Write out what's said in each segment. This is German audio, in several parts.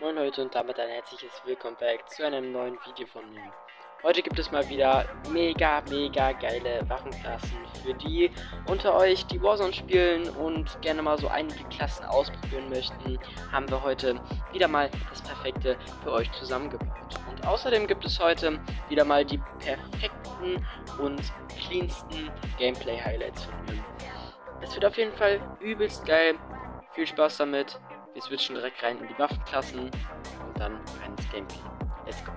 Moin Leute und damit ein herzliches Willkommen back zu einem neuen Video von mir. Heute gibt es mal wieder mega, mega geile Waffenklassen für die unter euch, die Warzone spielen und gerne mal so einige Klassen ausprobieren möchten, haben wir heute wieder mal das Perfekte für euch zusammengebaut. Und außerdem gibt es heute wieder mal die perfekten und cleansten Gameplay-Highlights von mir. Es wird auf jeden Fall übelst geil. Viel Spaß damit. Wir switchen direkt rein in die Waffenklassen und dann rein ins Gameplay. Let's go.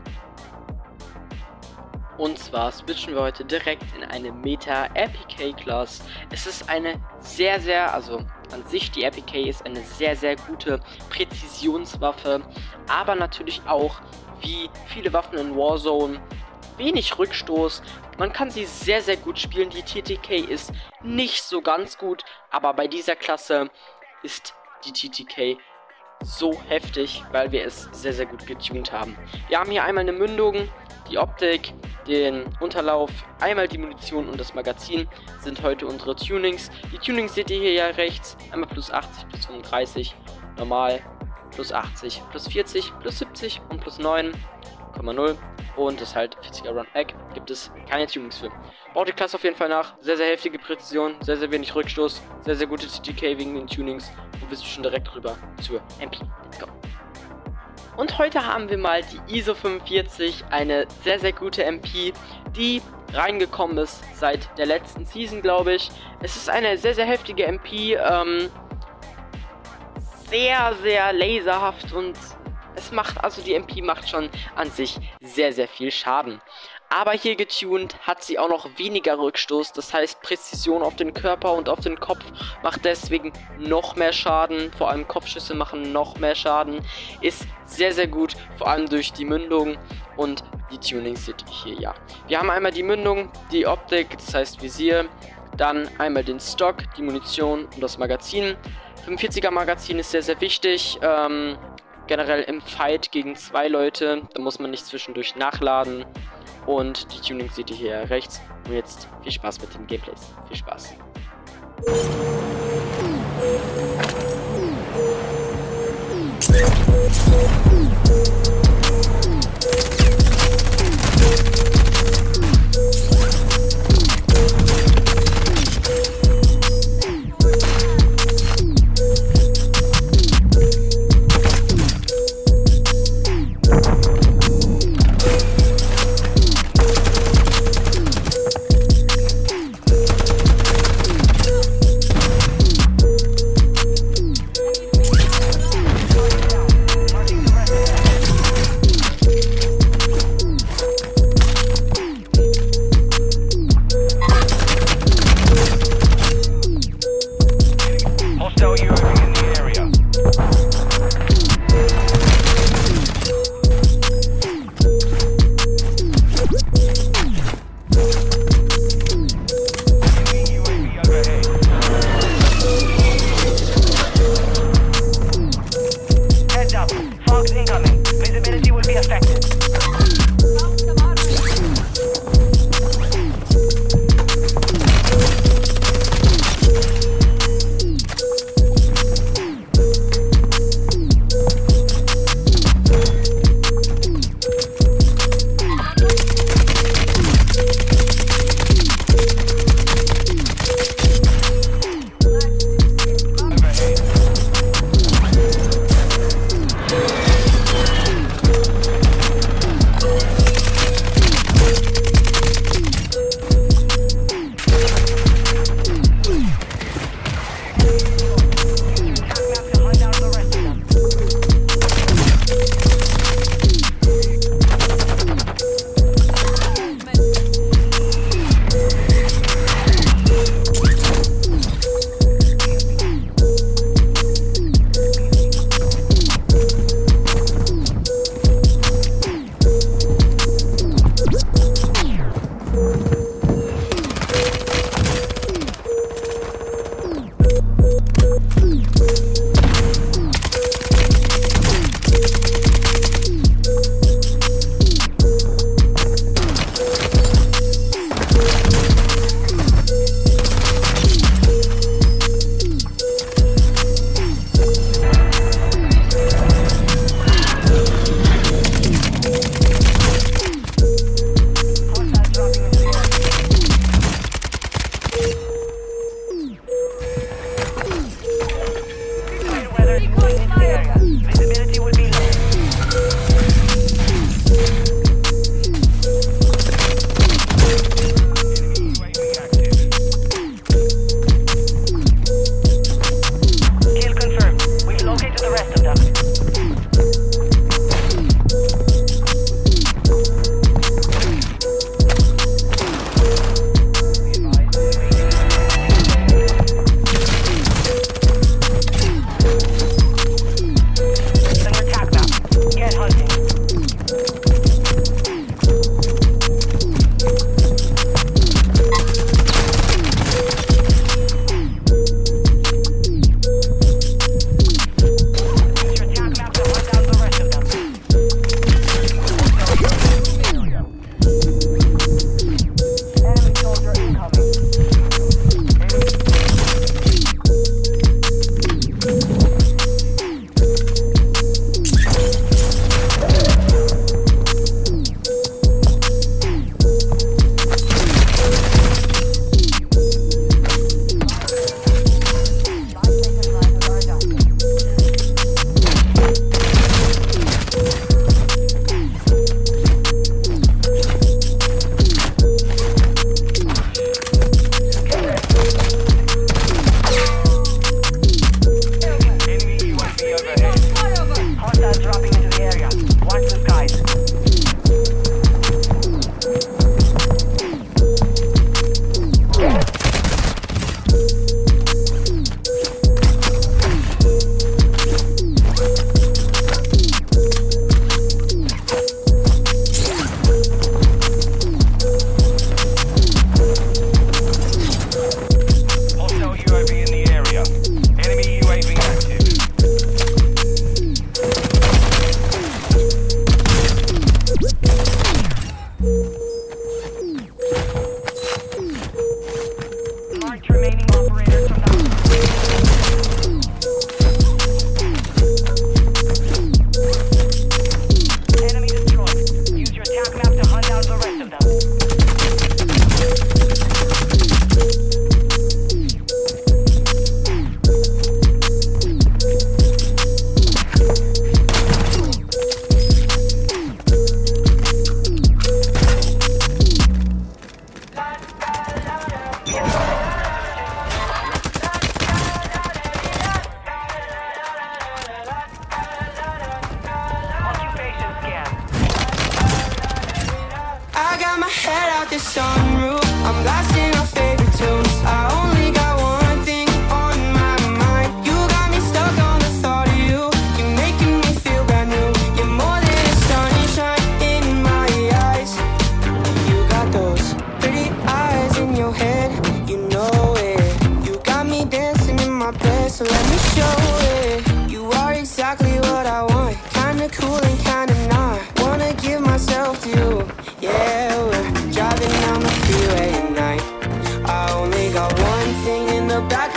Und zwar switchen wir heute direkt in eine Meta APK Class. Es ist eine sehr, sehr, also an sich die APK ist eine sehr, sehr gute Präzisionswaffe, aber natürlich auch wie viele Waffen in Warzone wenig Rückstoß. Man kann sie sehr, sehr gut spielen. Die TTK ist nicht so ganz gut, aber bei dieser Klasse ist die TTK so heftig, weil wir es sehr, sehr gut getuned haben. Wir haben hier einmal eine Mündung, die Optik, den Unterlauf, einmal die Munition und das Magazin sind heute unsere Tunings. Die Tunings seht ihr hier ja rechts, einmal plus 80, plus 35, normal, plus 80, plus 40, plus 70 und plus 9,0 und das halt 40er Run Egg gibt es keine Tunings für. Baut die Klasse auf jeden Fall nach. Sehr, sehr heftige Präzision, sehr, sehr wenig Rückstoß, sehr, sehr gute TTK wegen den Tunings und wir sind schon direkt rüber zur MP. Let's go. Und heute haben wir mal die ISO 45, eine sehr, sehr gute MP, die reingekommen ist seit der letzten Season, glaube ich. Es ist eine sehr, sehr heftige MP, ähm, sehr, sehr laserhaft und es macht, also die MP macht schon an sich sehr, sehr viel Schaden. Aber hier getuned hat sie auch noch weniger Rückstoß, das heißt Präzision auf den Körper und auf den Kopf macht deswegen noch mehr Schaden, vor allem Kopfschüsse machen noch mehr Schaden, ist sehr sehr gut, vor allem durch die Mündung und die Tuning seht hier, ja. Wir haben einmal die Mündung, die Optik, das heißt Visier, dann einmal den Stock, die Munition und das Magazin. 45er Magazin ist sehr sehr wichtig, ähm, generell im Fight gegen zwei Leute, da muss man nicht zwischendurch nachladen. Und die Tuning seht ihr hier rechts. Und jetzt viel Spaß mit den Gameplays. Viel Spaß. The sunroof. I'm blasting the back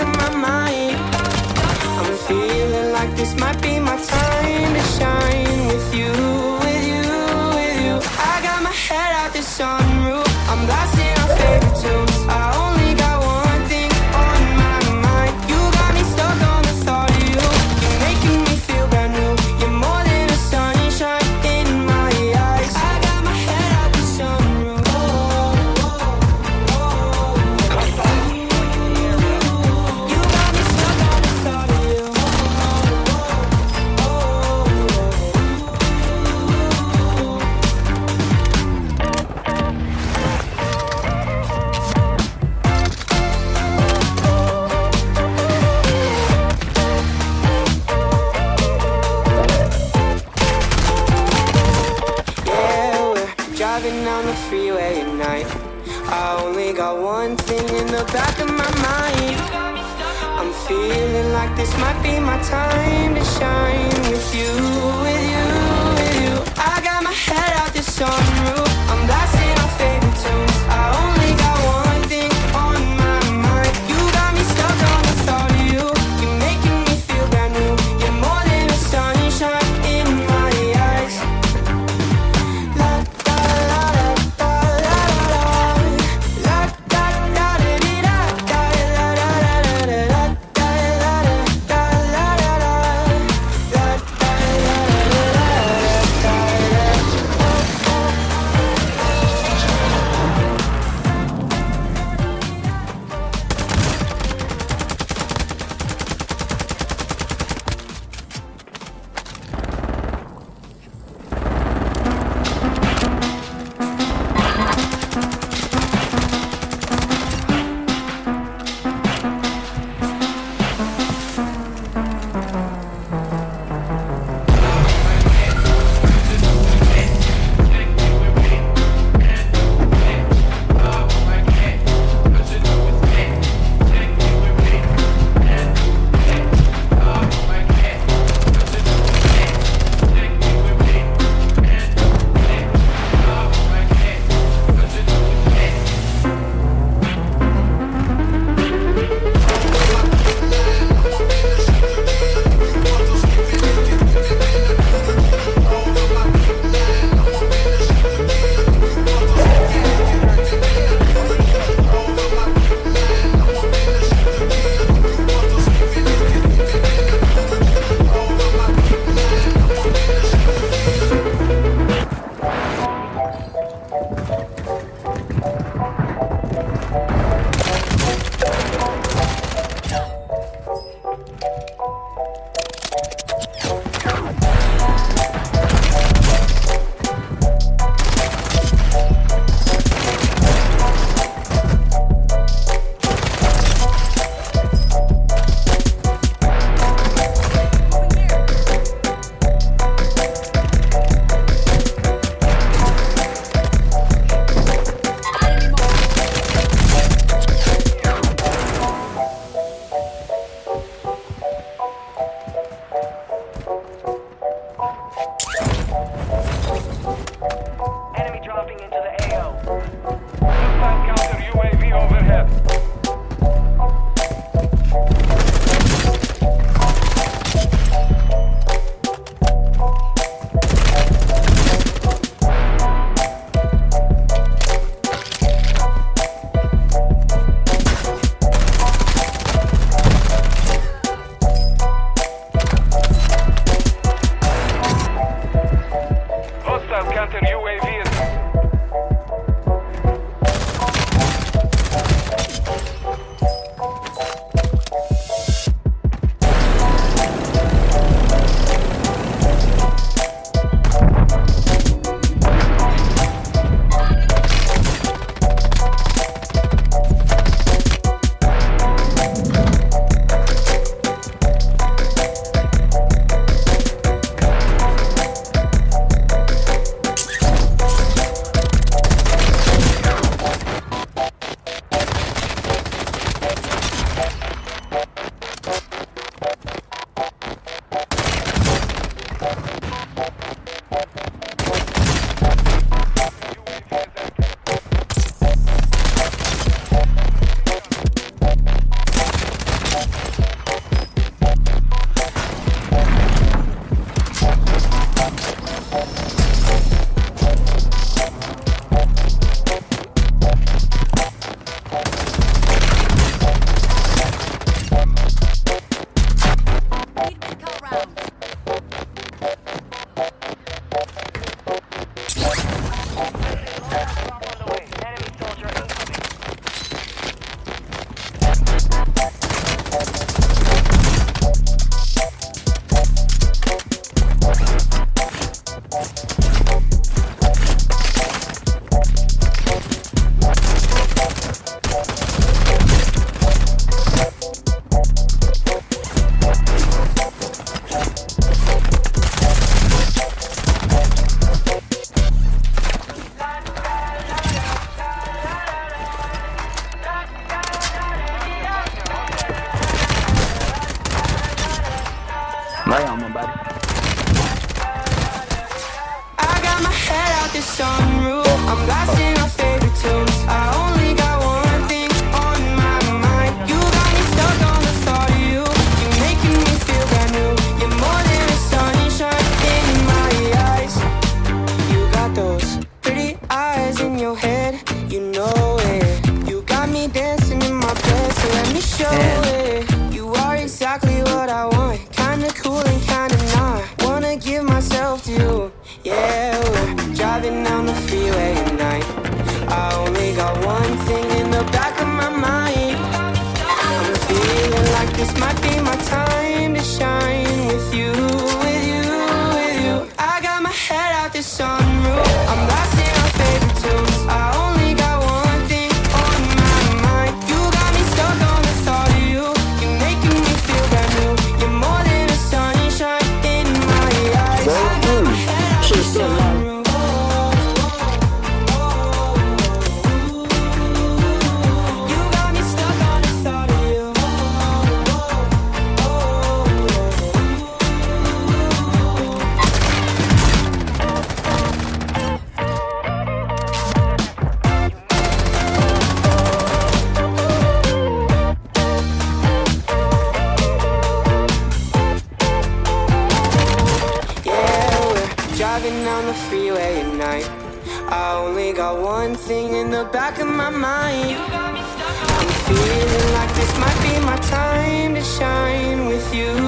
back of my mind. I'm feeling like this might be my time to shine with you.